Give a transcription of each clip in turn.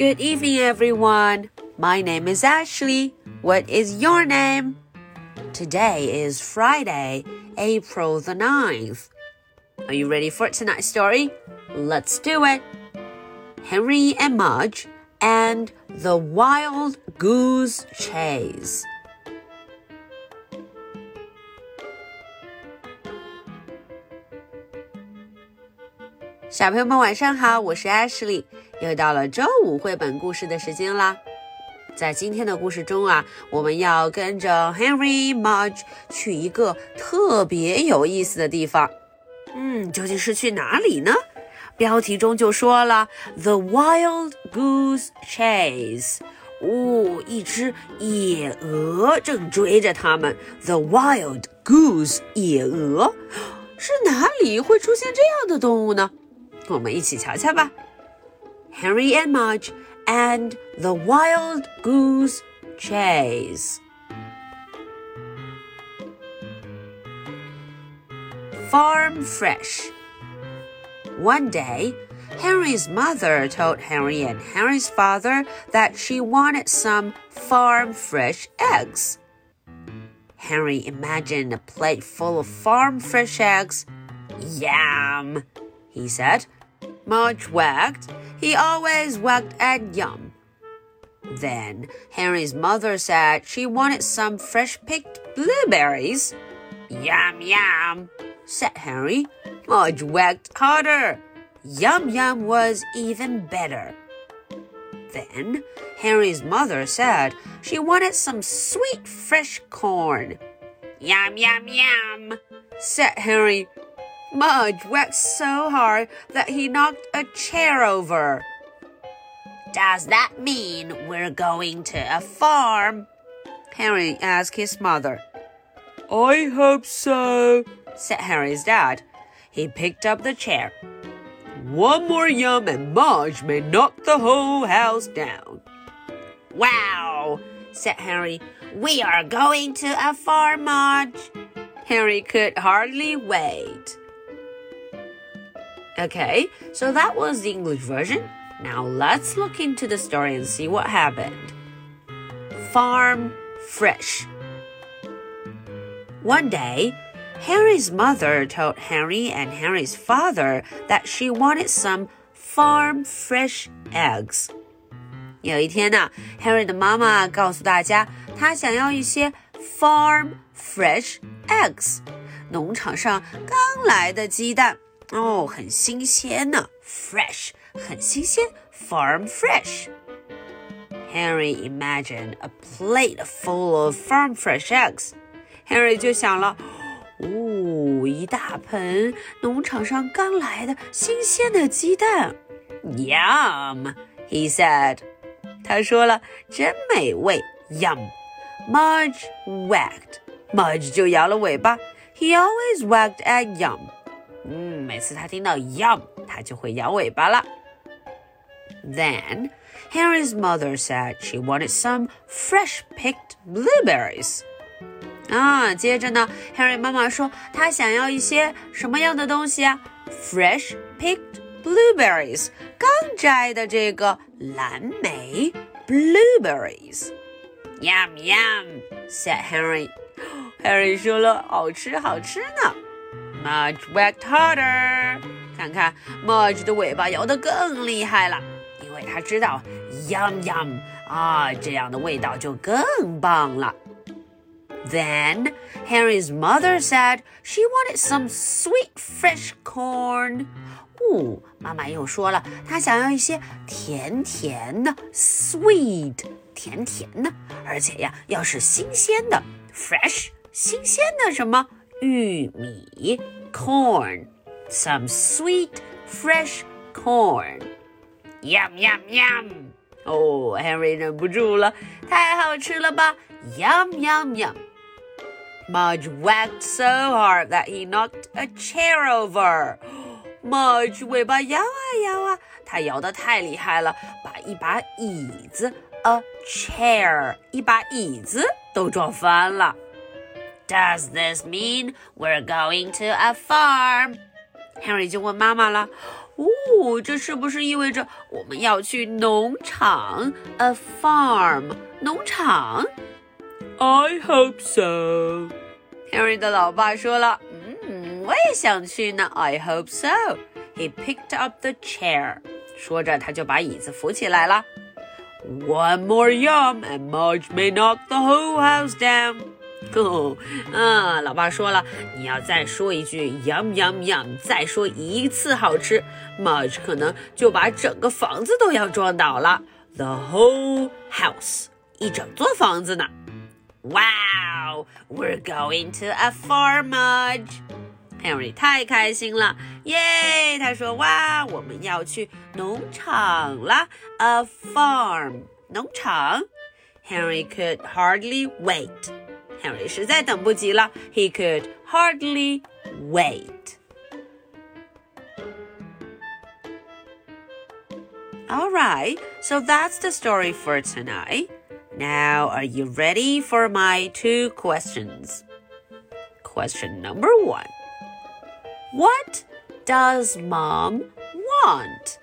Good evening, everyone. My name is Ashley. What is your name? Today is Friday, April the 9th. Are you ready for tonight's story? Let's do it. Henry and Mudge and the Wild Goose Chase. 小又到了周五绘本故事的时间啦。在今天的故事中啊，我们要跟着 Henry Mudge 去一个特别有意思的地方。嗯，究竟是去哪里呢？标题中就说了 The Wild Goose Chase。哦，一只野鹅正追着他们。The Wild Goose，野鹅是哪里会出现这样的动物呢？我们一起瞧瞧吧。Henry and Mudge and the Wild Goose Chase. Farm Fresh. One day, Henry's mother told Henry and Henry's father that she wanted some farm fresh eggs. Henry imagined a plate full of farm fresh eggs. Yum, he said. Mudge wagged. He always wagged at Yum. Then Henry's mother said she wanted some fresh picked blueberries. Yum, yum, said Henry. Mudge wagged harder. Yum Yum was even better. Then Henry's mother said she wanted some sweet fresh corn. Yum, yum, yum, said Henry. Mudge worked so hard that he knocked a chair over. Does that mean we're going to a farm? Henry asked his mother. I hope so, said Henry's dad. He picked up the chair. One more yum and Mudge may knock the whole house down. Wow, said Henry. We are going to a farm, Mudge. Henry could hardly wait. Okay, so that was the English version. Now let's look into the story and see what happened. Farm Fresh. One day, Henry's mother told Henry and Henry's father that she wanted some farm fresh eggs. 有一天呢，Henry 的妈妈告诉大家，她想要一些 farm fresh eggs，农场上刚来的鸡蛋。 哦，很新鲜呢，fresh，很新鲜，farm fresh。Henry imagined a plate full of farm fresh eggs. Henry 就想了，哦，一大盆农场上刚来的新鲜的鸡蛋。Yum, he said. 他说了，真美味。Yum. Mudge wagged. Mudge 就摇了尾巴。He always wagged at Yum. 嗯，每次他听到 yum，他就会摇尾巴了。Then Henry's mother said she wanted some fresh picked blueberries. 啊，接着呢，Henry 妈妈说她想要一些什么样的东西啊？Fresh picked blueberries，刚摘的这个蓝莓 blueberries。Yum yum said Henry. Henry 说了，好吃好吃呢。 Mudge worked harder，看看 Mudge 的尾巴摇得更厉害了，因为他知道 yum yum 啊，这样的味道就更棒了。Then Henry's mother said she wanted some sweet fresh corn. 哦，妈妈又说了，她想要一些甜甜的 sweet，甜甜的，而且呀，要是新鲜的 fresh，新鲜的什么？玉米 corn, some sweet fresh corn. Yum yum yum. 哦，Henry 忍不住了，太好吃了吧！Yum yum yum. Mudge wagged so hard that he knocked a chair over. Mudge 尾巴摇啊摇啊，他摇得太厉害了，把一把椅子 a chair 一把椅子都撞翻了。 does this mean we're going to a farm? Henry 就问妈妈了。哦，这是不是意味着我们要去农场？A farm，农场。I hope so。Henry 的老爸说了，嗯，我也想去呢。I hope so. He picked up the chair。说着，他就把椅子扶起来了。One more yum and Mudge may knock the whole house down。哦，啊，老爸说了，你要再说一句 “yum yum yum”，再说一次好吃，Marge 可能就把整个房子都要撞倒了。The whole house，一整座房子呢。Wow, we're going to a farm, Marge. Henry 太开心了，耶！他说：“哇，我们要去农场了，a farm，农场。” Henry could hardly wait. Henry 实在等不及了，he could hardly wait. All right, so that's the story for tonight. Now, are you ready for my two questions? Question number one What does mom want?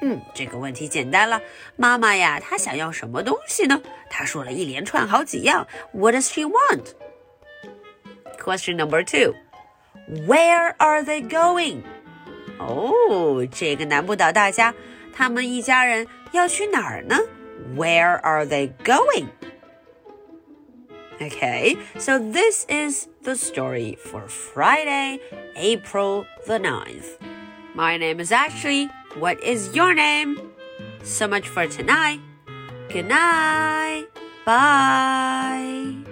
嗯，这个问题简单了。妈妈呀，她想要什么东西呢？她说了一连串好几样。What does she want? Question number two. Where are they going? 哦，这个难不倒大家。他们一家人要去哪儿呢？Where are they going? Okay, so this is the story for Friday, April the 9th. My name is Ashley. What is your name? So much for tonight. Good night. Bye.